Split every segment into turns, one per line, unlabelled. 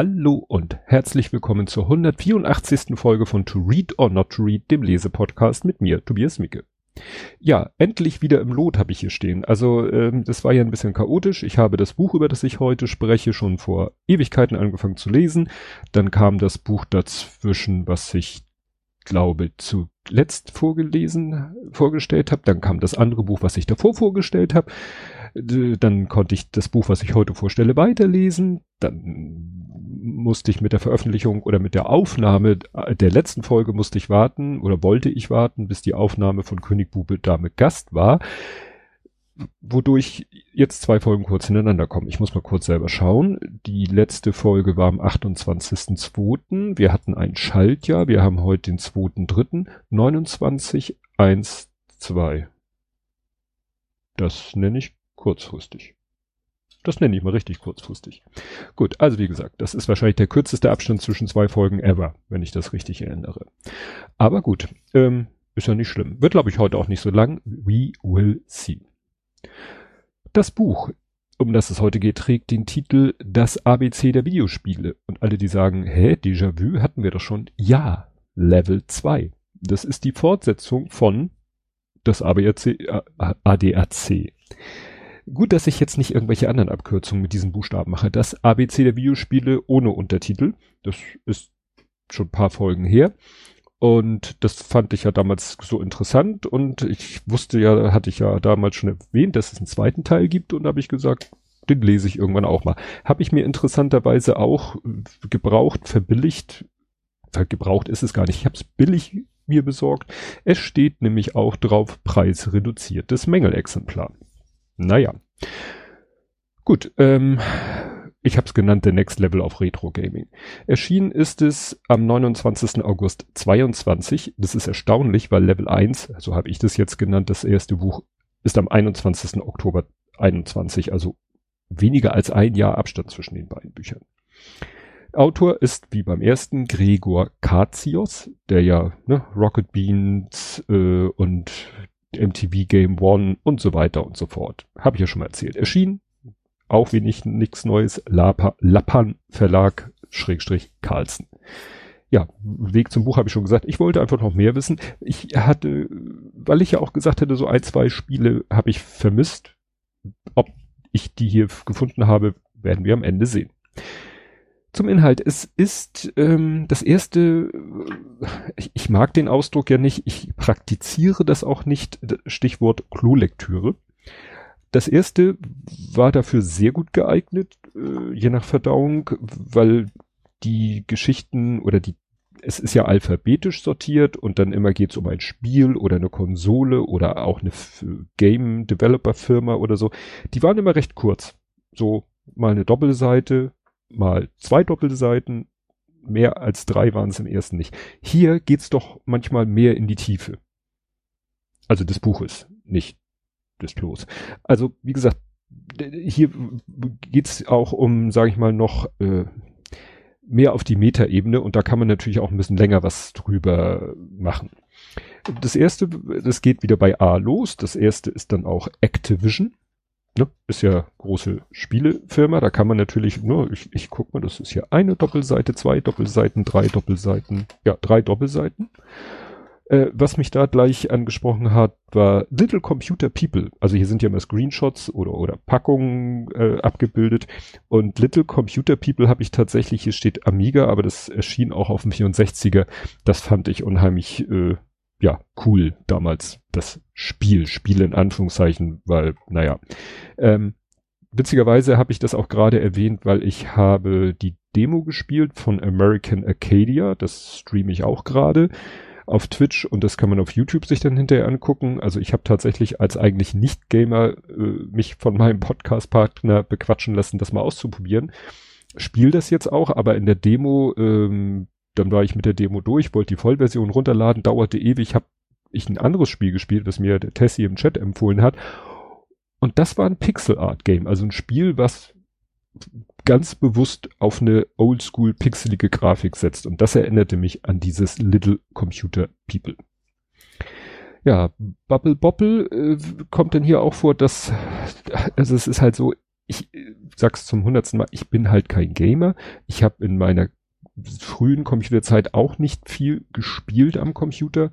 Hallo und herzlich willkommen zur 184. Folge von To Read or Not to Read, dem Lesepodcast mit mir, Tobias Micke. Ja, endlich wieder im Lot habe ich hier stehen. Also ähm, das war ja ein bisschen chaotisch. Ich habe das Buch, über das ich heute spreche, schon vor Ewigkeiten angefangen zu lesen. Dann kam das Buch dazwischen, was ich glaube zuletzt vorgelesen, vorgestellt habe. Dann kam das andere Buch, was ich davor vorgestellt habe. Dann konnte ich das Buch, was ich heute vorstelle, weiterlesen. Dann musste ich mit der Veröffentlichung oder mit der Aufnahme der letzten Folge musste ich warten oder wollte ich warten, bis die Aufnahme von König Bube Dame Gast war, wodurch jetzt zwei Folgen kurz hintereinander kommen. Ich muss mal kurz selber schauen. Die letzte Folge war am 28.02. Wir hatten ein Schaltjahr. Wir haben heute den 2.3. 29, 1, 2. Das nenne ich kurzfristig. Das nenne ich mal richtig kurzfristig. Gut, also wie gesagt, das ist wahrscheinlich der kürzeste Abstand zwischen zwei Folgen ever, wenn ich das richtig erinnere. Aber gut, ähm, ist ja nicht schlimm. Wird, glaube ich, heute auch nicht so lang. We will see. Das Buch, um das es heute geht, trägt den Titel Das ABC der Videospiele. Und alle, die sagen, hä, Déjà-vu hatten wir doch schon. Ja, Level 2. Das ist die Fortsetzung von das ADAC. Gut, dass ich jetzt nicht irgendwelche anderen Abkürzungen mit diesen Buchstaben mache. Das ABC der Videospiele ohne Untertitel. Das ist schon ein paar Folgen her. Und das fand ich ja damals so interessant und ich wusste ja, hatte ich ja damals schon erwähnt, dass es einen zweiten Teil gibt und da habe ich gesagt, den lese ich irgendwann auch mal. Habe ich mir interessanterweise auch gebraucht, verbilligt, gebraucht ist es gar nicht, ich habe es billig mir besorgt. Es steht nämlich auch drauf preisreduziertes Mängelexemplar. Naja. Gut, ähm, ich habe es genannt, The Next Level of Retro Gaming. Erschienen ist es am 29. August 22. Das ist erstaunlich, weil Level 1, so habe ich das jetzt genannt, das erste Buch ist am 21. Oktober 21, also weniger als ein Jahr Abstand zwischen den beiden Büchern. Autor ist wie beim ersten Gregor Katsios, der ja ne, Rocket Beans äh, und MTV Game One und so weiter und so fort. Habe ich ja schon mal erzählt. Erschien, auch wenig nichts Neues, Lappan Verlag, Schrägstrich Carlsen. Ja, Weg zum Buch habe ich schon gesagt. Ich wollte einfach noch mehr wissen. Ich hatte, weil ich ja auch gesagt hatte, so ein, zwei Spiele habe ich vermisst. Ob ich die hier gefunden habe, werden wir am Ende sehen. Zum Inhalt. Es ist ähm, das erste, ich, ich mag den Ausdruck ja nicht, ich praktiziere das auch nicht, Stichwort Klolektüre. Das erste war dafür sehr gut geeignet, äh, je nach Verdauung, weil die Geschichten oder die, es ist ja alphabetisch sortiert und dann immer geht es um ein Spiel oder eine Konsole oder auch eine Game Developer Firma oder so. Die waren immer recht kurz. So mal eine Doppelseite, mal zwei Doppelseiten, mehr als drei waren es im ersten nicht. Hier geht's doch manchmal mehr in die Tiefe. Also des Buches, nicht des Klos. Also wie gesagt, hier geht's auch um, sage ich mal, noch äh, mehr auf die Metaebene und da kann man natürlich auch ein bisschen länger was drüber machen. Das erste, das geht wieder bei A los. Das erste ist dann auch Activision ne, ist ja große Spielefirma, da kann man natürlich, nur, ich, ich guck mal, das ist hier eine Doppelseite, zwei Doppelseiten, drei Doppelseiten, ja, drei Doppelseiten. Äh, was mich da gleich angesprochen hat, war Little Computer People. Also hier sind ja immer Screenshots oder, oder Packungen äh, abgebildet. Und Little Computer People habe ich tatsächlich, hier steht Amiga, aber das erschien auch auf dem 64er. Das fand ich unheimlich äh, ja, cool damals, das Spiel, Spiel in Anführungszeichen, weil, naja. Ähm, witzigerweise habe ich das auch gerade erwähnt, weil ich habe die Demo gespielt von American Arcadia, das streame ich auch gerade auf Twitch und das kann man auf YouTube sich dann hinterher angucken. Also ich habe tatsächlich als eigentlich Nicht-Gamer äh, mich von meinem Podcast-Partner bequatschen lassen, das mal auszuprobieren. Spiel das jetzt auch, aber in der Demo ähm, dann war ich mit der Demo durch, wollte die Vollversion runterladen, dauerte ewig, habe ich ein anderes Spiel gespielt, das mir der Tessie im Chat empfohlen hat. Und das war ein Pixel Art Game, also ein Spiel, was ganz bewusst auf eine oldschool pixelige Grafik setzt. Und das erinnerte mich an dieses Little Computer People. Ja, Bubble Bobble äh, kommt dann hier auch vor, dass, also es ist halt so ich äh, sag's zum hundertsten Mal, ich bin halt kein Gamer. Ich habe in meiner frühen Computerzeit auch nicht viel gespielt am Computer,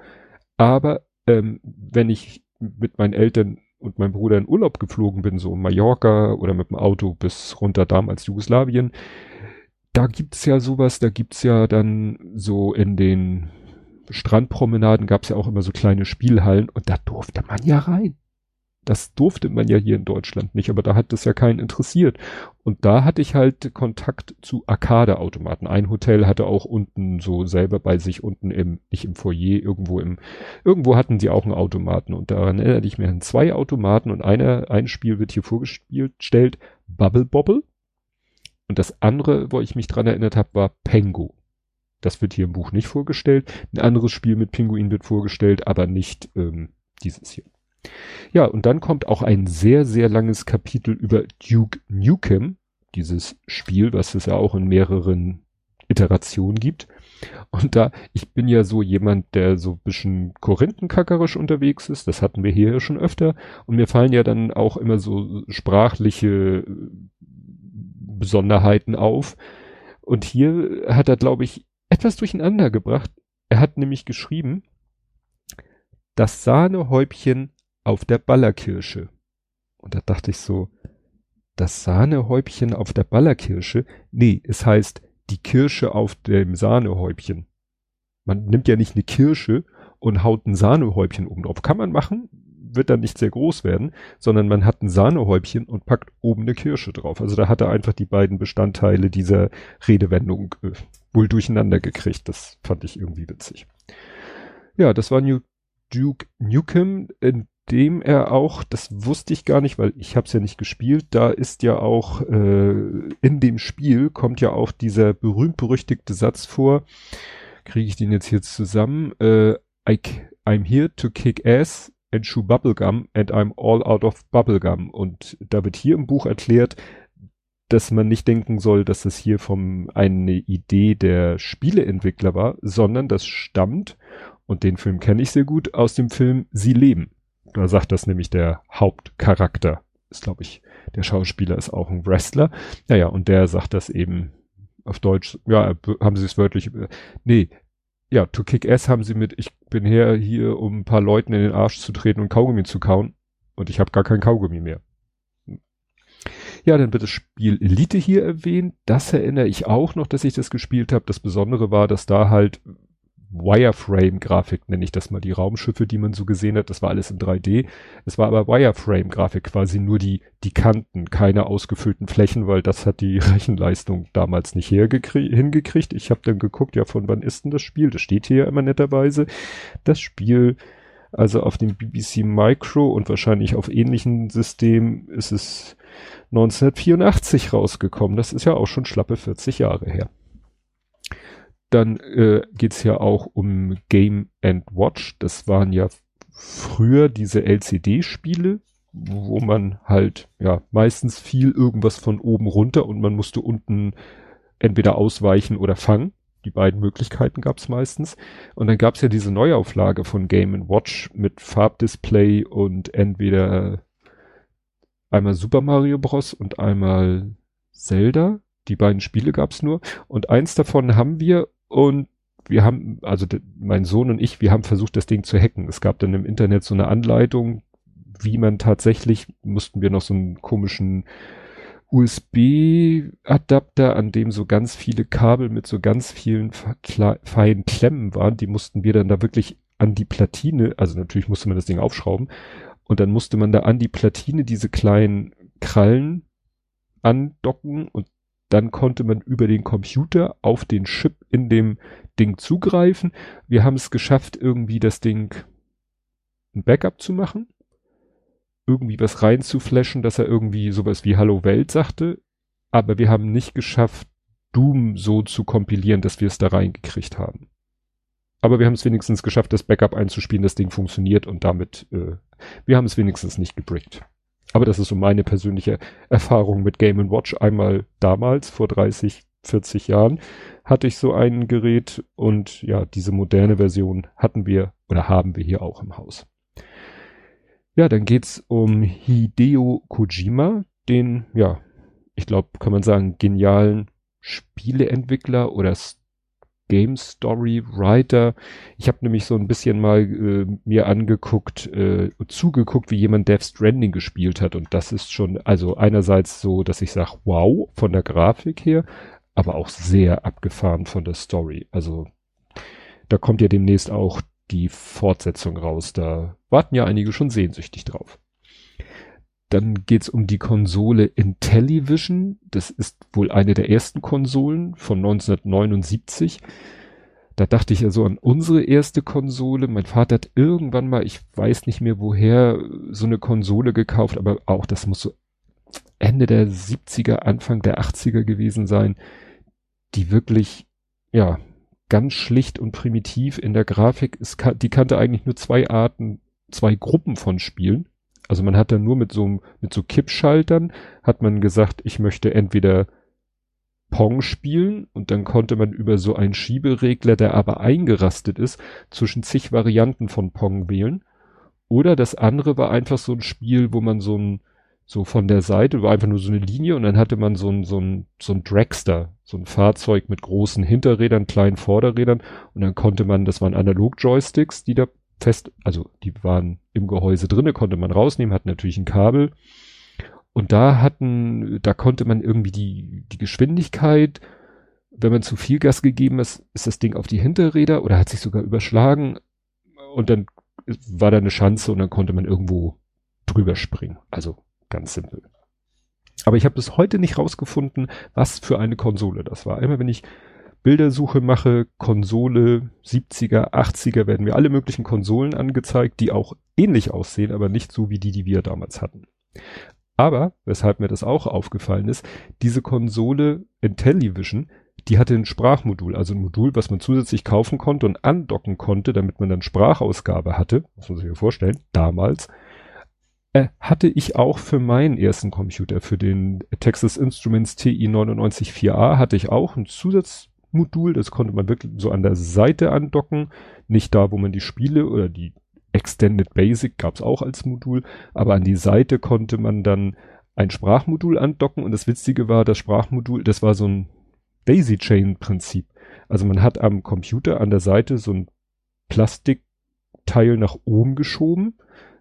aber ähm, wenn ich mit meinen Eltern und meinem Bruder in Urlaub geflogen bin, so in Mallorca oder mit dem Auto bis runter damals Jugoslawien, da gibt's ja sowas, da gibt's ja dann so in den Strandpromenaden gab's ja auch immer so kleine Spielhallen und da durfte man ja rein. Das durfte man ja hier in Deutschland nicht, aber da hat das ja keinen interessiert. Und da hatte ich halt Kontakt zu Arcade-Automaten. Ein Hotel hatte auch unten so selber bei sich unten im, nicht im Foyer, irgendwo im, irgendwo hatten sie auch einen Automaten. Und daran erinnere ich mich an zwei Automaten und einer, ein Spiel wird hier vorgestellt, Bubble Bobble. Und das andere, wo ich mich dran erinnert habe, war Pengo. Das wird hier im Buch nicht vorgestellt. Ein anderes Spiel mit Pinguin wird vorgestellt, aber nicht ähm, dieses hier. Ja, und dann kommt auch ein sehr, sehr langes Kapitel über Duke Nukem, dieses Spiel, was es ja auch in mehreren Iterationen gibt. Und da, ich bin ja so jemand, der so bisschen korinthenkackerisch unterwegs ist, das hatten wir hier ja schon öfter, und mir fallen ja dann auch immer so sprachliche Besonderheiten auf. Und hier hat er, glaube ich, etwas durcheinander gebracht. Er hat nämlich geschrieben, das Sahnehäubchen auf der Ballerkirsche. Und da dachte ich so, das Sahnehäubchen auf der Ballerkirsche? Nee, es heißt die Kirsche auf dem Sahnehäubchen. Man nimmt ja nicht eine Kirsche und haut ein Sahnehäubchen oben drauf. Kann man machen, wird dann nicht sehr groß werden, sondern man hat ein Sahnehäubchen und packt oben eine Kirsche drauf. Also da hat er einfach die beiden Bestandteile dieser Redewendung äh, wohl durcheinander gekriegt. Das fand ich irgendwie witzig. Ja, das war New Duke Nukem, in dem er auch, das wusste ich gar nicht, weil ich habe es ja nicht gespielt, da ist ja auch äh, in dem Spiel kommt ja auch dieser berühmt-berüchtigte Satz vor, kriege ich den jetzt hier zusammen, äh, I, I'm here to kick ass and chew bubblegum and I'm all out of bubblegum und da wird hier im Buch erklärt, dass man nicht denken soll, dass es hier vom eine Idee der Spieleentwickler war, sondern das stammt, und den Film kenne ich sehr gut, aus dem Film Sie leben. Da sagt das nämlich der Hauptcharakter. Ist, glaube ich, der Schauspieler ist auch ein Wrestler. Naja, und der sagt das eben auf Deutsch. Ja, haben sie es wörtlich. Nee, ja, to kick ass haben sie mit, ich bin her hier, um ein paar Leuten in den Arsch zu treten und Kaugummi zu kauen. Und ich habe gar kein Kaugummi mehr. Ja, dann wird das Spiel Elite hier erwähnt. Das erinnere ich auch noch, dass ich das gespielt habe. Das Besondere war, dass da halt Wireframe-Grafik, nenne ich das mal, die Raumschiffe, die man so gesehen hat, das war alles in 3D. Es war aber Wireframe-Grafik, quasi nur die, die Kanten, keine ausgefüllten Flächen, weil das hat die Rechenleistung damals nicht hingekriegt. Ich habe dann geguckt, ja, von wann ist denn das Spiel? Das steht hier immer netterweise. Das Spiel, also auf dem BBC Micro und wahrscheinlich auf ähnlichen Systemen ist es 1984 rausgekommen. Das ist ja auch schon schlappe 40 Jahre her. Dann äh, geht ja auch um Game and Watch. Das waren ja früher diese LCD-Spiele, wo man halt ja meistens fiel irgendwas von oben runter und man musste unten entweder ausweichen oder fangen. Die beiden Möglichkeiten gab es meistens. Und dann gab es ja diese Neuauflage von Game Watch mit Farbdisplay und entweder einmal Super Mario Bros. und einmal Zelda. Die beiden Spiele gab es nur. Und eins davon haben wir und wir haben, also mein Sohn und ich, wir haben versucht, das Ding zu hacken. Es gab dann im Internet so eine Anleitung, wie man tatsächlich, mussten wir noch so einen komischen USB-Adapter, an dem so ganz viele Kabel mit so ganz vielen feinen Klemmen waren, die mussten wir dann da wirklich an die Platine, also natürlich musste man das Ding aufschrauben, und dann musste man da an die Platine diese kleinen Krallen andocken und dann konnte man über den Computer auf den Chip in dem Ding zugreifen. Wir haben es geschafft, irgendwie das Ding ein Backup zu machen. Irgendwie was reinzuflashen, dass er irgendwie sowas wie Hallo Welt sagte. Aber wir haben nicht geschafft, Doom so zu kompilieren, dass wir es da reingekriegt haben. Aber wir haben es wenigstens geschafft, das Backup einzuspielen, das Ding funktioniert und damit, äh, wir haben es wenigstens nicht gebrickt. Aber das ist so meine persönliche Erfahrung mit Game Watch. Einmal damals, vor 30, 40 Jahren, hatte ich so ein Gerät und ja, diese moderne Version hatten wir oder haben wir hier auch im Haus. Ja, dann geht's um Hideo Kojima, den, ja, ich glaube, kann man sagen, genialen Spieleentwickler oder Game Story Writer. Ich habe nämlich so ein bisschen mal äh, mir angeguckt, äh, zugeguckt, wie jemand Death Stranding gespielt hat. Und das ist schon, also einerseits so, dass ich sage, wow, von der Grafik her, aber auch sehr abgefahren von der Story. Also da kommt ja demnächst auch die Fortsetzung raus. Da warten ja einige schon sehnsüchtig drauf. Dann geht's um die Konsole Intellivision. Das ist wohl eine der ersten Konsolen von 1979. Da dachte ich ja so an unsere erste Konsole. Mein Vater hat irgendwann mal, ich weiß nicht mehr woher, so eine Konsole gekauft, aber auch das muss so Ende der 70er, Anfang der 80er gewesen sein, die wirklich, ja, ganz schlicht und primitiv in der Grafik. Es, die kannte eigentlich nur zwei Arten, zwei Gruppen von Spielen. Also man hat dann nur mit so, mit so Kippschaltern hat man gesagt, ich möchte entweder Pong spielen und dann konnte man über so einen Schieberegler, der aber eingerastet ist, zwischen zig Varianten von Pong wählen. Oder das andere war einfach so ein Spiel, wo man so ein, so von der Seite, war einfach nur so eine Linie und dann hatte man so ein, so ein, so ein Dragster, so ein Fahrzeug mit großen Hinterrädern, kleinen Vorderrädern und dann konnte man, das waren Analog-Joysticks, die da fest, also die waren im Gehäuse drinne, konnte man rausnehmen, hatten natürlich ein Kabel. Und da hatten, da konnte man irgendwie die, die Geschwindigkeit, wenn man zu viel Gas gegeben ist, ist das Ding auf die Hinterräder oder hat sich sogar überschlagen und dann war da eine Schanze und dann konnte man irgendwo drüber springen. Also ganz simpel. Aber ich habe bis heute nicht rausgefunden, was für eine Konsole das war. Immer wenn ich Bildersuche mache, Konsole, 70er, 80er, werden mir alle möglichen Konsolen angezeigt, die auch ähnlich aussehen, aber nicht so wie die, die wir damals hatten. Aber, weshalb mir das auch aufgefallen ist, diese Konsole Intellivision, die hatte ein Sprachmodul, also ein Modul, was man zusätzlich kaufen konnte und andocken konnte, damit man dann Sprachausgabe hatte, muss man sich ja vorstellen, damals, hatte ich auch für meinen ersten Computer, für den Texas Instruments TI 994a, hatte ich auch ein Zusatz Modul, das konnte man wirklich so an der Seite andocken, nicht da, wo man die Spiele oder die Extended Basic gab es auch als Modul, aber an die Seite konnte man dann ein Sprachmodul andocken und das Witzige war, das Sprachmodul, das war so ein Daisy Chain Prinzip. Also man hat am Computer an der Seite so ein Plastikteil nach oben geschoben,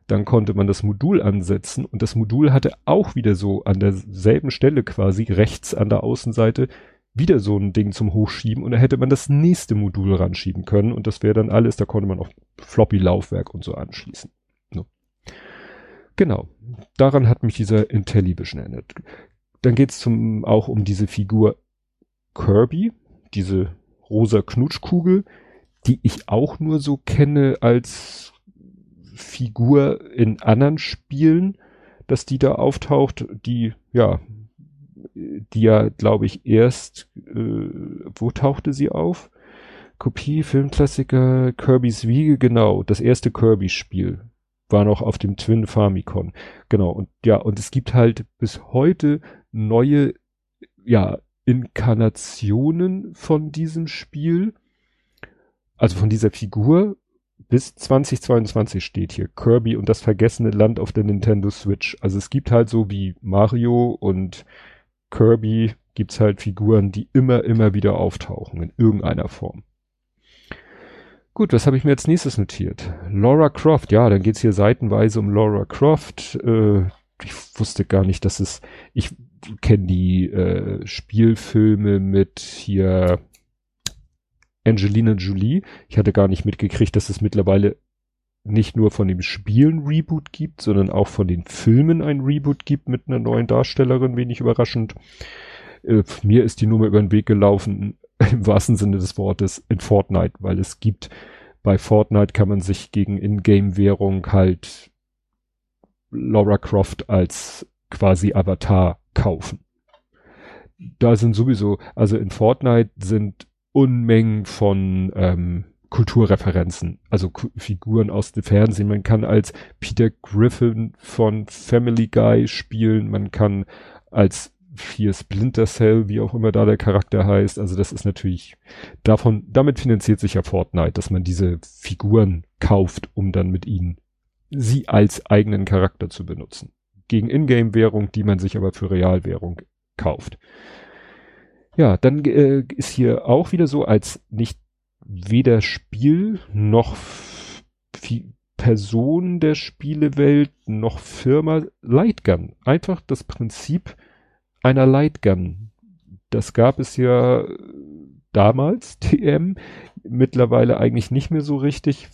dann konnte man das Modul ansetzen und das Modul hatte auch wieder so an derselben Stelle quasi rechts an der Außenseite wieder so ein Ding zum Hochschieben und da hätte man das nächste Modul ranschieben können und das wäre dann alles, da konnte man auch Floppy-Laufwerk und so anschließen. No. Genau, daran hat mich dieser Intellivision erinnert. Dann geht's zum auch um diese Figur Kirby, diese rosa Knutschkugel, die ich auch nur so kenne als Figur in anderen Spielen, dass die da auftaucht, die ja die ja, glaube ich, erst, äh, wo tauchte sie auf? Kopie, Filmklassiker, Kirby's Wiege, genau, das erste Kirby-Spiel war noch auf dem Twin Famicom. Genau, und ja, und es gibt halt bis heute neue, ja, Inkarnationen von diesem Spiel, also von dieser Figur, bis 2022 steht hier Kirby und das vergessene Land auf der Nintendo Switch. Also es gibt halt so wie Mario und Kirby gibt's halt Figuren, die immer, immer wieder auftauchen in irgendeiner Form. Gut, was habe ich mir als nächstes notiert? Laura Croft, ja, dann geht's hier seitenweise um Laura Croft. Äh, ich wusste gar nicht, dass es. Ich kenne die äh, Spielfilme mit hier Angelina Jolie. Ich hatte gar nicht mitgekriegt, dass es mittlerweile nicht nur von dem Spielen Reboot gibt, sondern auch von den Filmen ein Reboot gibt mit einer neuen Darstellerin, wenig überraschend. Äh, mir ist die Nummer über den Weg gelaufen, im wahrsten Sinne des Wortes, in Fortnite, weil es gibt, bei Fortnite kann man sich gegen Ingame-Währung halt Laura Croft als quasi Avatar kaufen. Da sind sowieso, also in Fortnite sind Unmengen von ähm, Kulturreferenzen, also K Figuren aus dem Fernsehen. Man kann als Peter Griffin von Family Guy spielen, man kann als hier Splinter Cell, wie auch immer da der Charakter heißt. Also das ist natürlich davon, damit finanziert sich ja Fortnite, dass man diese Figuren kauft, um dann mit ihnen sie als eigenen Charakter zu benutzen. Gegen Ingame-Währung, die man sich aber für Realwährung kauft. Ja, dann äh, ist hier auch wieder so, als nicht weder Spiel noch Person der Spielewelt noch Firma Lightgun. Einfach das Prinzip einer Lightgun. Das gab es ja damals, TM, mittlerweile eigentlich nicht mehr so richtig,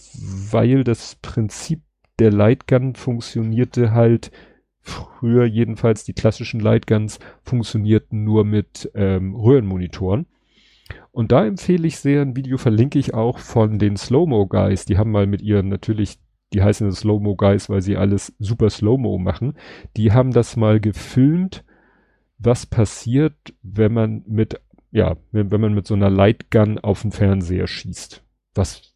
weil das Prinzip der Lightgun funktionierte halt früher jedenfalls die klassischen Lightguns funktionierten nur mit ähm, Röhrenmonitoren. Und da empfehle ich sehr ein Video, verlinke ich auch von den Slow-Mo Guys. Die haben mal mit ihren natürlich, die heißen Slow-Mo Guys, weil sie alles super Slow-Mo machen. Die haben das mal gefilmt, was passiert, wenn man mit, ja, wenn, wenn man mit so einer Lightgun auf den Fernseher schießt. Was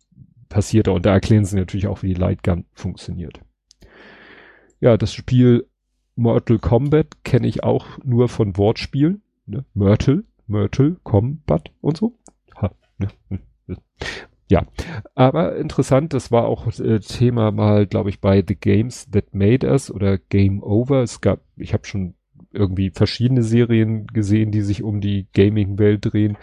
passiert da? Und da erklären sie natürlich auch, wie die Lightgun funktioniert. Ja, das Spiel Mortal Kombat kenne ich auch nur von Wortspielen. Ne? Myrtle, Myrtle Combat und so. Ha, ne? Hm. Ja, aber interessant, das war auch äh, Thema mal, glaube ich, bei The Games That Made Us oder Game Over. Es gab, ich habe schon irgendwie verschiedene Serien gesehen, die sich um die Gaming-Welt drehen.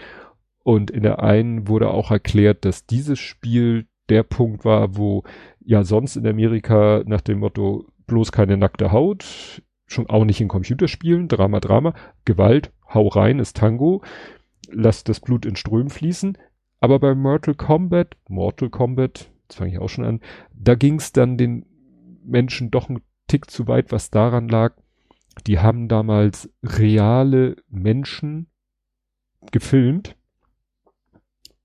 Und in der einen wurde auch erklärt, dass dieses Spiel der Punkt war, wo ja sonst in Amerika nach dem Motto bloß keine nackte Haut, schon auch nicht in Computerspielen, Drama, Drama, Gewalt, hau rein, ist Tango, lass das Blut in Strömen fließen. Aber bei Mortal Kombat, Mortal Kombat, jetzt fange ich auch schon an, da ging es dann den Menschen doch einen Tick zu weit, was daran lag. Die haben damals reale Menschen gefilmt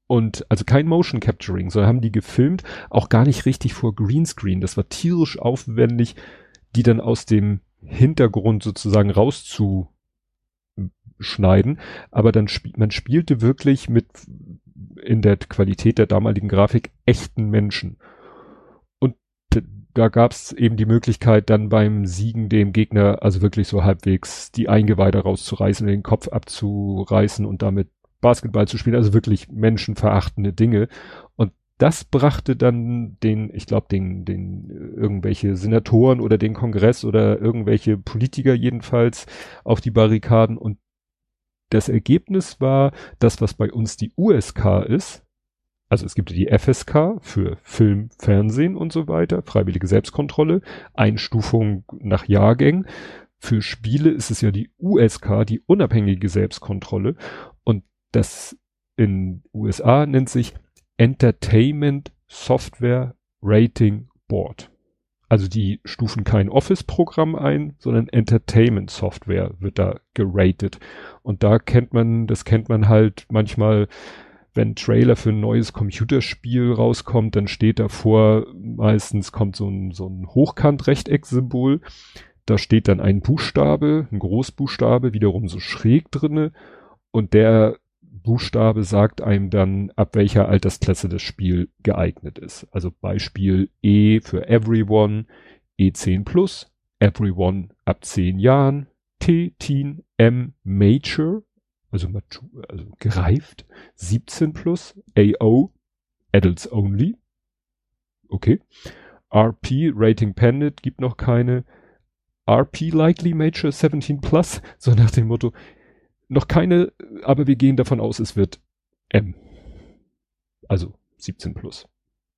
und also kein Motion Capturing, sondern haben die gefilmt, auch gar nicht richtig vor Greenscreen. Das war tierisch aufwendig, die dann aus dem Hintergrund sozusagen rauszuschneiden. Aber dann spielt man spielte wirklich mit in der Qualität der damaligen Grafik echten Menschen. Und da gab es eben die Möglichkeit, dann beim Siegen dem Gegner also wirklich so halbwegs die Eingeweide rauszureißen, den Kopf abzureißen und damit Basketball zu spielen, also wirklich menschenverachtende Dinge. Und das brachte dann den, ich glaube, den, den irgendwelche Senatoren oder den Kongress oder irgendwelche Politiker jedenfalls auf die Barrikaden. Und das Ergebnis war das, was bei uns die USK ist. Also es gibt die FSK für Film, Fernsehen und so weiter, freiwillige Selbstkontrolle, Einstufung nach Jahrgängen. Für Spiele ist es ja die USK, die unabhängige Selbstkontrolle. Und das in USA nennt sich Entertainment Software Rating Board. Also die stufen kein Office-Programm ein, sondern Entertainment Software wird da geratet. Und da kennt man, das kennt man halt manchmal, wenn Trailer für ein neues Computerspiel rauskommt, dann steht davor, meistens kommt so ein, so ein Hochkant-Rechteck-Symbol. Da steht dann ein Buchstabe, ein Großbuchstabe, wiederum so schräg drinne. Und der Buchstabe sagt einem dann, ab welcher Altersklasse das Spiel geeignet ist. Also Beispiel E für Everyone, E10 Plus, Everyone ab 10 Jahren, T Teen, M Major, also, also gereift, 17 Plus, AO, Adults Only, okay, RP, Rating Pendant, gibt noch keine, RP Likely Major 17 Plus, so nach dem Motto, noch keine, aber wir gehen davon aus, es wird M. Also 17 plus.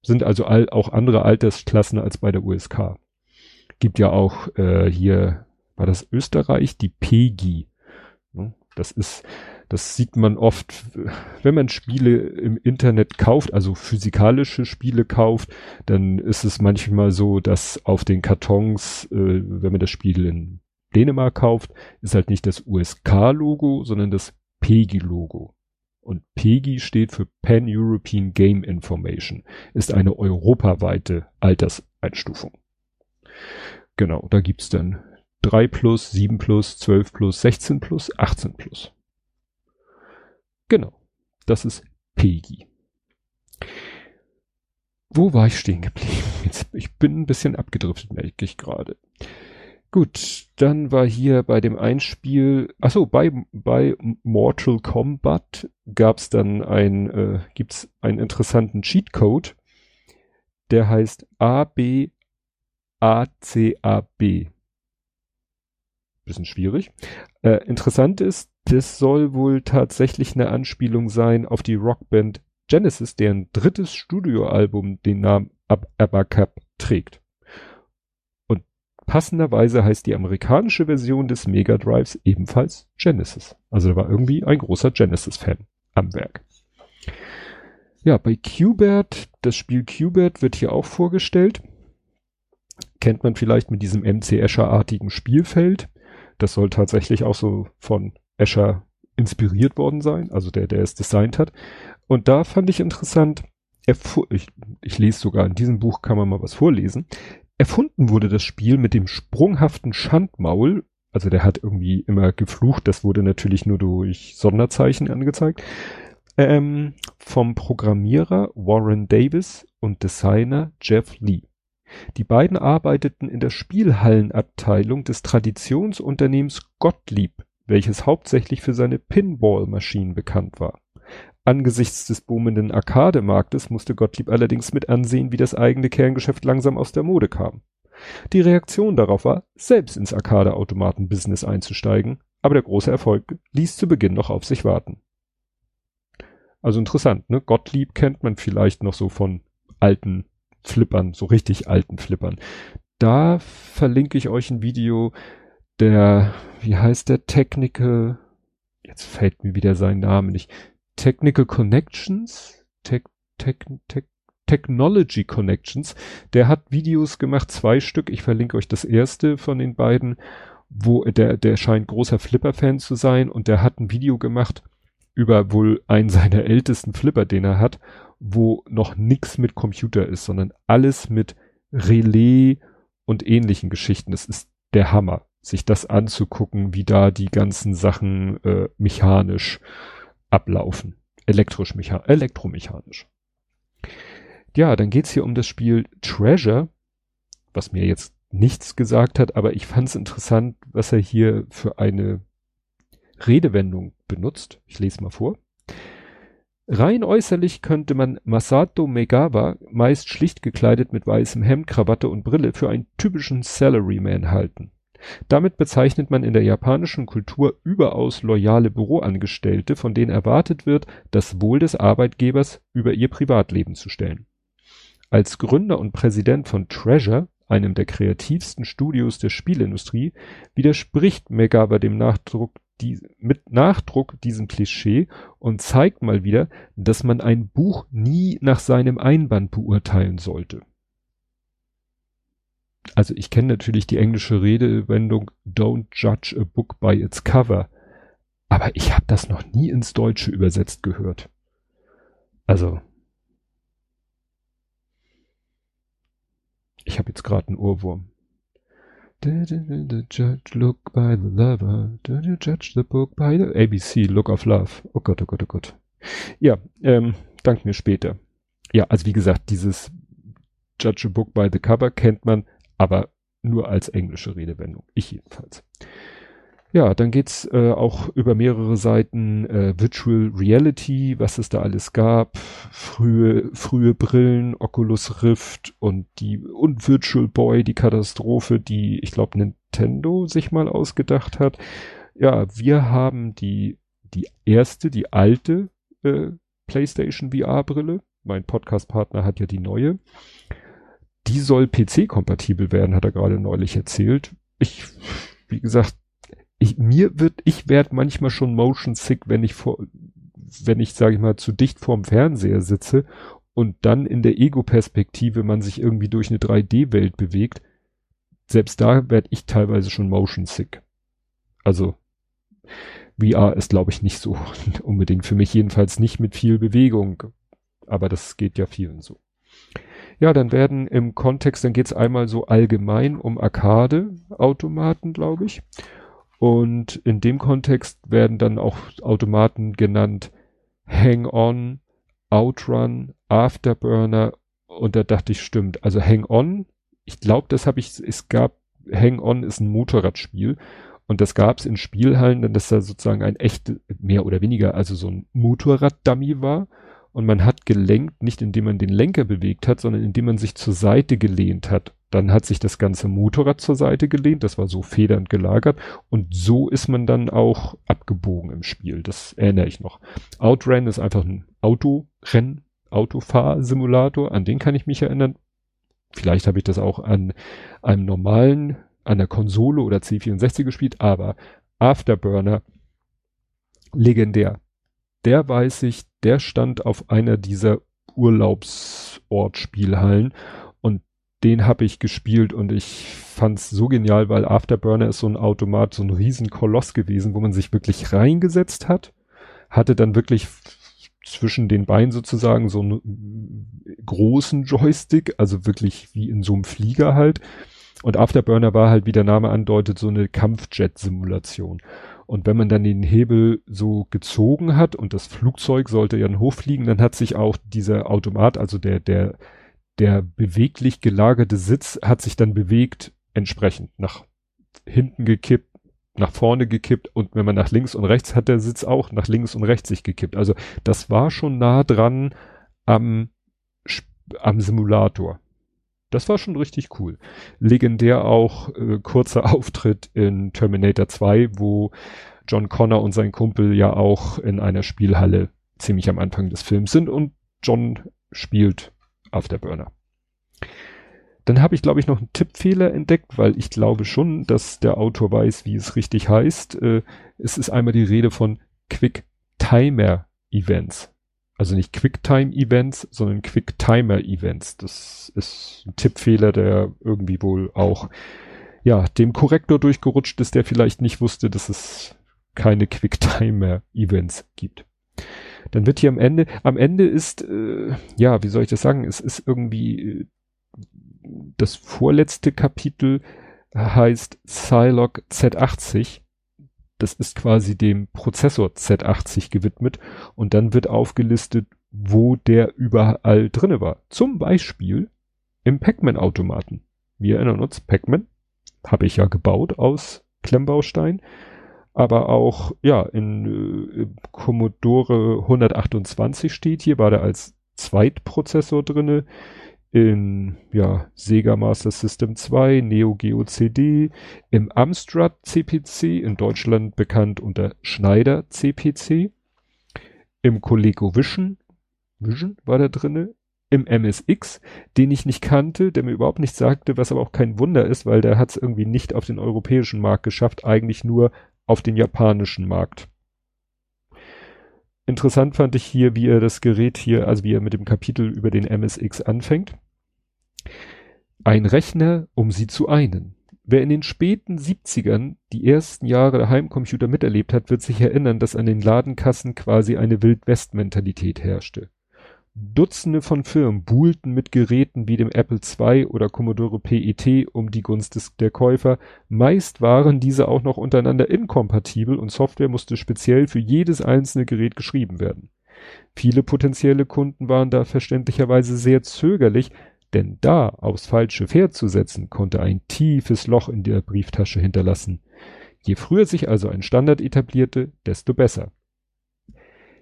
Sind also all, auch andere Altersklassen als bei der USK. Gibt ja auch äh, hier, war das Österreich, die PEGI. Das ist, das sieht man oft, wenn man Spiele im Internet kauft, also physikalische Spiele kauft, dann ist es manchmal so, dass auf den Kartons, äh, wenn man das Spiel in Dänemark kauft, ist halt nicht das USK-Logo, sondern das PEGI-Logo. Und PEGI steht für Pan-European Game Information, ist eine europaweite Alterseinstufung. Genau, da gibt's dann 3 plus, 7 plus, 12 plus, 16 plus, 18 plus. Genau, das ist PEGI. Wo war ich stehen geblieben? Jetzt, ich bin ein bisschen abgedriftet, merke ich gerade. Gut, dann war hier bei dem Einspiel, ach so, bei, bei Mortal Kombat gab's dann ein, äh, gibt's einen interessanten Cheatcode, der heißt ABACAB. bisschen schwierig. Äh, interessant ist, das soll wohl tatsächlich eine Anspielung sein auf die Rockband Genesis, deren drittes Studioalbum den Namen Ab Abacab trägt. Passenderweise heißt die amerikanische Version des Mega Drives ebenfalls Genesis. Also da war irgendwie ein großer Genesis-Fan am Werk. Ja, bei Qbert, das Spiel Qbert wird hier auch vorgestellt. Kennt man vielleicht mit diesem MC Escher-artigen Spielfeld. Das soll tatsächlich auch so von Escher inspiriert worden sein, also der, der es designt hat. Und da fand ich interessant, ich, ich lese sogar in diesem Buch kann man mal was vorlesen. Erfunden wurde das Spiel mit dem sprunghaften Schandmaul, also der hat irgendwie immer geflucht, das wurde natürlich nur durch Sonderzeichen angezeigt, ähm, vom Programmierer Warren Davis und Designer Jeff Lee. Die beiden arbeiteten in der Spielhallenabteilung des Traditionsunternehmens Gottlieb, welches hauptsächlich für seine Pinball-Maschinen bekannt war. Angesichts des boomenden Arcade-Marktes musste Gottlieb allerdings mit ansehen, wie das eigene Kerngeschäft langsam aus der Mode kam. Die Reaktion darauf war, selbst ins Arcade-Automaten-Business einzusteigen, aber der große Erfolg ließ zu Beginn noch auf sich warten. Also interessant, ne? Gottlieb kennt man vielleicht noch so von alten Flippern, so richtig alten Flippern. Da verlinke ich euch ein Video, der, wie heißt der, Technical, jetzt fällt mir wieder sein Name nicht, Technical Connections, Tech, Tech, Tech, Technology Connections, der hat Videos gemacht, zwei Stück, ich verlinke euch das erste von den beiden, wo der, der scheint großer Flipper-Fan zu sein und der hat ein Video gemacht über wohl einen seiner ältesten Flipper, den er hat, wo noch nix mit Computer ist, sondern alles mit Relais und ähnlichen Geschichten. Das ist der Hammer, sich das anzugucken, wie da die ganzen Sachen äh, mechanisch ablaufen. Elektrisch, mecha elektromechanisch. Ja, dann geht's hier um das Spiel Treasure, was mir jetzt nichts gesagt hat, aber ich fand es interessant, was er hier für eine Redewendung benutzt. Ich lese mal vor. Rein äußerlich könnte man Masato Megawa, meist schlicht gekleidet mit weißem Hemd, Krawatte und Brille, für einen typischen Salaryman halten. Damit bezeichnet man in der japanischen Kultur überaus loyale Büroangestellte, von denen erwartet wird, das Wohl des Arbeitgebers über ihr Privatleben zu stellen. Als Gründer und Präsident von Treasure, einem der kreativsten Studios der Spielindustrie, widerspricht Megawa dem Nachdruck die, mit Nachdruck diesem Klischee und zeigt mal wieder, dass man ein Buch nie nach seinem Einband beurteilen sollte also ich kenne natürlich die englische Redewendung Don't judge a book by its cover, aber ich habe das noch nie ins Deutsche übersetzt gehört. Also ich habe jetzt gerade einen Ohrwurm. The judge look by the lover. Do you judge the book by the ABC, look of love. Oh Gott, oh Gott, oh Gott. Ja, ähm, dank mir später. Ja, also wie gesagt, dieses Judge a book by the cover kennt man aber nur als englische Redewendung. Ich jedenfalls. Ja, dann geht's äh, auch über mehrere Seiten äh, Virtual Reality, was es da alles gab, frühe frühe Brillen, Oculus Rift und die und Virtual Boy, die Katastrophe, die ich glaube Nintendo sich mal ausgedacht hat. Ja, wir haben die die erste, die alte äh, PlayStation VR Brille. Mein Podcast Partner hat ja die neue die soll PC-kompatibel werden, hat er gerade neulich erzählt. Ich, wie gesagt, ich, mir wird, ich werde manchmal schon motion sick, wenn ich vor, wenn ich, sage ich mal, zu dicht vorm Fernseher sitze und dann in der Ego-Perspektive man sich irgendwie durch eine 3D-Welt bewegt. Selbst da werde ich teilweise schon motion sick. Also VR ist, glaube ich, nicht so unbedingt für mich, jedenfalls nicht mit viel Bewegung. Aber das geht ja vielen so. Ja, dann werden im Kontext, dann geht's einmal so allgemein um Arcade-Automaten, glaube ich. Und in dem Kontext werden dann auch Automaten genannt Hang-On, Outrun, Afterburner. Und da dachte ich, stimmt. Also Hang-On, ich glaube, das habe ich, es gab, Hang-On ist ein Motorradspiel. Und das gab es in Spielhallen, denn das da sozusagen ein echt, mehr oder weniger, also so ein Motorrad-Dummy war. Und man hat gelenkt, nicht indem man den Lenker bewegt hat, sondern indem man sich zur Seite gelehnt hat. Dann hat sich das ganze Motorrad zur Seite gelehnt, das war so federnd gelagert und so ist man dann auch abgebogen im Spiel. Das erinnere ich noch. Outrun ist einfach ein Autorennen, Autofahrsimulator, an den kann ich mich erinnern. Vielleicht habe ich das auch an einem normalen, an der Konsole oder C64 gespielt, aber Afterburner, legendär. Der weiß ich, der stand auf einer dieser Urlaubsortspielhallen und den habe ich gespielt und ich fand's so genial, weil Afterburner ist so ein Automat, so ein Riesenkoloss gewesen, wo man sich wirklich reingesetzt hat, hatte dann wirklich zwischen den Beinen sozusagen so einen großen Joystick, also wirklich wie in so einem Flieger halt. Und Afterburner war halt, wie der Name andeutet, so eine Kampfjet-Simulation. Und wenn man dann den Hebel so gezogen hat und das Flugzeug sollte ja dann hochfliegen, dann hat sich auch dieser Automat, also der, der, der beweglich gelagerte Sitz hat sich dann bewegt entsprechend nach hinten gekippt, nach vorne gekippt und wenn man nach links und rechts hat der Sitz auch nach links und rechts sich gekippt. Also das war schon nah dran am, am Simulator. Das war schon richtig cool. Legendär auch äh, kurzer Auftritt in Terminator 2, wo John Connor und sein Kumpel ja auch in einer Spielhalle ziemlich am Anfang des Films sind und John spielt Afterburner. Dann habe ich, glaube ich, noch einen Tippfehler entdeckt, weil ich glaube schon, dass der Autor weiß, wie es richtig heißt. Äh, es ist einmal die Rede von Quick Timer Events. Also nicht Quicktime Events, sondern Quicktimer Events. Das ist ein Tippfehler, der irgendwie wohl auch, ja, dem Korrektor durchgerutscht ist, der vielleicht nicht wusste, dass es keine Quicktimer Events gibt. Dann wird hier am Ende, am Ende ist, äh, ja, wie soll ich das sagen, es ist irgendwie äh, das vorletzte Kapitel heißt Zilog Z80. Das ist quasi dem Prozessor Z80 gewidmet und dann wird aufgelistet, wo der überall drinne war. Zum Beispiel im Pac-Man-Automaten. Wir erinnern uns, Pac-Man habe ich ja gebaut aus Klemmbaustein, aber auch ja in äh, Commodore 128 steht hier, war der als Zweitprozessor drinne in ja, Sega Master System 2, Neo Geo CD, im Amstrad CPC, in Deutschland bekannt unter Schneider CPC, im ColecoVision, Vision war da drinne, im MSX, den ich nicht kannte, der mir überhaupt nichts sagte, was aber auch kein Wunder ist, weil der hat es irgendwie nicht auf den europäischen Markt geschafft, eigentlich nur auf den japanischen Markt. Interessant fand ich hier, wie er das Gerät hier, also wie er mit dem Kapitel über den MSX anfängt. Ein Rechner, um sie zu einen. Wer in den späten 70ern die ersten Jahre der Heimcomputer miterlebt hat, wird sich erinnern, dass an den Ladenkassen quasi eine Wildwest-Mentalität herrschte. Dutzende von Firmen buhlten mit Geräten wie dem Apple II oder Commodore PET um die Gunst des, der Käufer. Meist waren diese auch noch untereinander inkompatibel und Software musste speziell für jedes einzelne Gerät geschrieben werden. Viele potenzielle Kunden waren da verständlicherweise sehr zögerlich, denn da aufs falsche Pferd zu setzen, konnte ein tiefes Loch in der Brieftasche hinterlassen. Je früher sich also ein Standard etablierte, desto besser.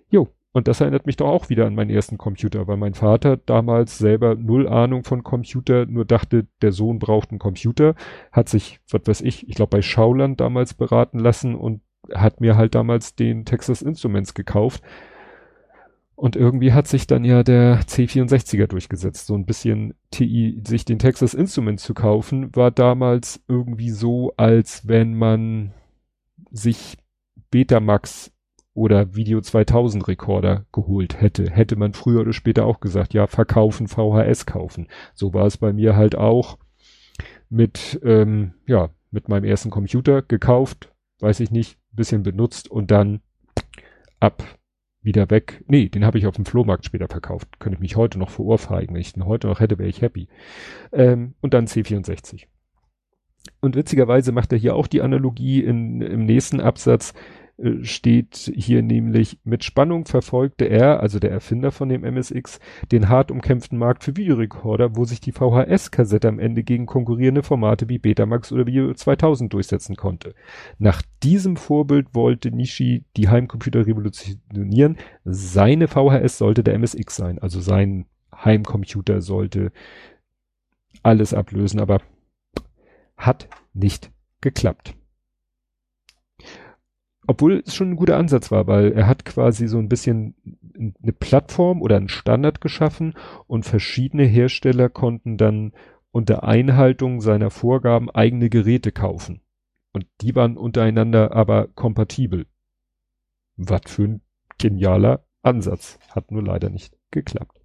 Jo, und das erinnert mich doch auch wieder an meinen ersten Computer, weil mein Vater damals selber null Ahnung von Computer, nur dachte, der Sohn braucht einen Computer, hat sich, was weiß ich, ich glaube bei Schauland damals beraten lassen und hat mir halt damals den Texas Instruments gekauft. Und irgendwie hat sich dann ja der C64er durchgesetzt. So ein bisschen TI, sich den Texas Instruments zu kaufen, war damals irgendwie so, als wenn man sich Betamax oder Video 2000 Rekorder geholt hätte. Hätte man früher oder später auch gesagt, ja, verkaufen, VHS kaufen. So war es bei mir halt auch mit, ähm, ja, mit meinem ersten Computer gekauft, weiß ich nicht, bisschen benutzt und dann ab wieder weg. Nee, den habe ich auf dem Flohmarkt später verkauft. Könnte ich mich heute noch vor Ohrfeigen. Wenn ich den heute noch hätte, wäre ich happy. Ähm, und dann C64. Und witzigerweise macht er hier auch die Analogie in, im nächsten Absatz steht hier nämlich, mit Spannung verfolgte er, also der Erfinder von dem MSX, den hart umkämpften Markt für Videorekorder, wo sich die VHS-Kassette am Ende gegen konkurrierende Formate wie Betamax oder Video 2000 durchsetzen konnte. Nach diesem Vorbild wollte Nishi die Heimcomputer revolutionieren. Seine VHS sollte der MSX sein, also sein Heimcomputer sollte alles ablösen, aber hat nicht geklappt. Obwohl es schon ein guter Ansatz war, weil er hat quasi so ein bisschen eine Plattform oder einen Standard geschaffen und verschiedene Hersteller konnten dann unter Einhaltung seiner Vorgaben eigene Geräte kaufen. Und die waren untereinander aber kompatibel. Was für ein genialer Ansatz. Hat nur leider nicht geklappt.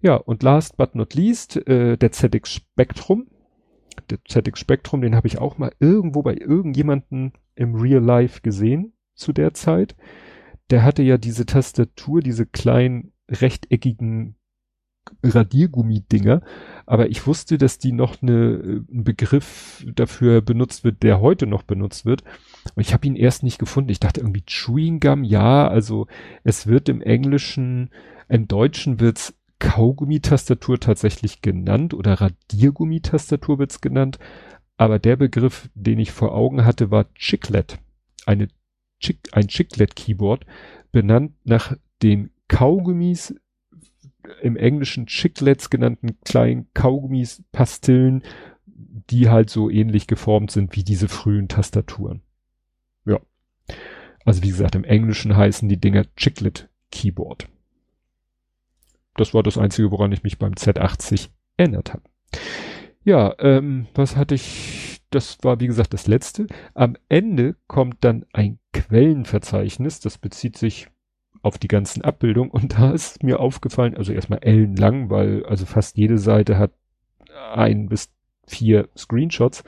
Ja, und last but not least, äh, der ZX Spectrum. Der ZX Spectrum, den habe ich auch mal irgendwo bei irgendjemanden im Real Life gesehen zu der Zeit. Der hatte ja diese Tastatur, diese kleinen rechteckigen Radiergummi-Dinger, aber ich wusste, dass die noch eine, ein Begriff dafür benutzt wird, der heute noch benutzt wird. Und ich habe ihn erst nicht gefunden. Ich dachte irgendwie Chewing Gum, ja, also es wird im Englischen, im Deutschen wird's Kaugummitastatur tatsächlich genannt oder Radiergummitastatur wird's genannt. Aber der Begriff, den ich vor Augen hatte, war Chiclet. Eine Chick, ein Chiclet-Keyboard, benannt nach den Kaugummis, im Englischen Chiclets genannten kleinen Kaugummis, Pastillen, die halt so ähnlich geformt sind wie diese frühen Tastaturen. Ja. Also wie gesagt, im Englischen heißen die Dinger Chiclet Keyboard das war das Einzige, woran ich mich beim Z80 erinnert habe. Ja, ähm, was hatte ich? Das war wie gesagt das letzte. Am Ende kommt dann ein Quellenverzeichnis. Das bezieht sich auf die ganzen Abbildungen und da ist mir aufgefallen, also erstmal ellenlang, weil also fast jede Seite hat ein bis vier Screenshots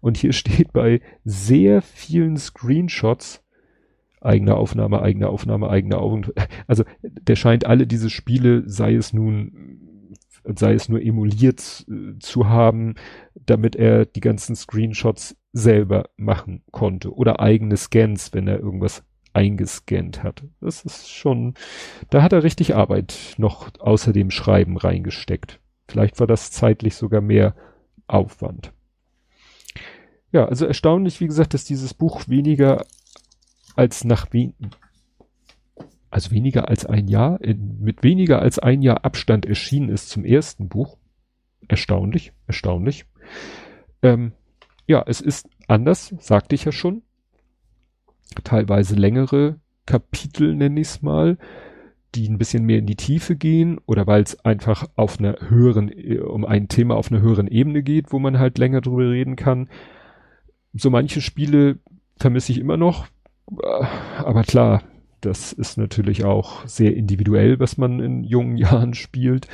und hier steht bei sehr vielen Screenshots eigene Aufnahme, eigene Aufnahme, eigene Aufnahme. Also der scheint alle diese Spiele, sei es nun, sei es nur emuliert äh, zu haben, damit er die ganzen Screenshots selber machen konnte oder eigene Scans, wenn er irgendwas eingescannt hat. Das ist schon, da hat er richtig Arbeit noch außer dem Schreiben reingesteckt. Vielleicht war das zeitlich sogar mehr Aufwand. Ja, also erstaunlich, wie gesagt, dass dieses Buch weniger als nach wen also weniger als ein Jahr, in, mit weniger als ein Jahr Abstand erschienen ist zum ersten Buch. Erstaunlich, erstaunlich. Ähm, ja, es ist anders, sagte ich ja schon. Teilweise längere Kapitel, nenne ich es mal, die ein bisschen mehr in die Tiefe gehen oder weil es einfach auf einer höheren, um ein Thema auf einer höheren Ebene geht, wo man halt länger drüber reden kann. So manche Spiele vermisse ich immer noch, aber klar, das ist natürlich auch sehr individuell, was man in jungen Jahren spielt.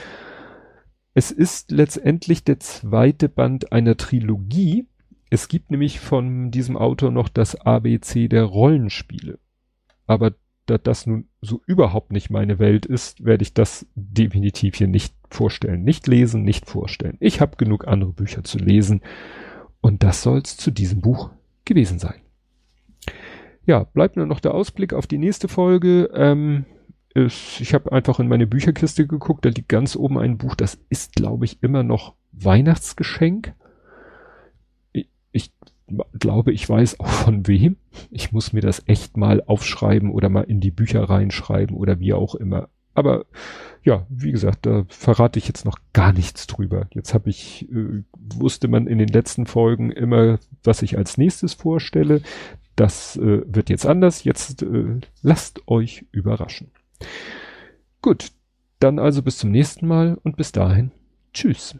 Es ist letztendlich der zweite Band einer Trilogie. Es gibt nämlich von diesem Autor noch das ABC der Rollenspiele. Aber da das nun so überhaupt nicht meine Welt ist, werde ich das definitiv hier nicht vorstellen. Nicht lesen, nicht vorstellen. Ich habe genug andere Bücher zu lesen. Und das soll es zu diesem Buch gewesen sein ja, bleibt nur noch der Ausblick auf die nächste Folge. Ähm, ist, ich habe einfach in meine Bücherkiste geguckt, da liegt ganz oben ein Buch, das ist, glaube ich, immer noch Weihnachtsgeschenk. Ich, glaube, ich weiß auch von wem. Ich muss mir das echt mal aufschreiben oder mal in die Bücher reinschreiben oder wie auch immer. Aber ja, wie gesagt, da verrate ich jetzt noch gar nichts drüber. Jetzt habe ich, äh, wusste man in den letzten Folgen immer, was ich als nächstes vorstelle. Das äh, wird jetzt anders. Jetzt äh, lasst euch überraschen. Gut, dann also bis zum nächsten Mal und bis dahin. Tschüss.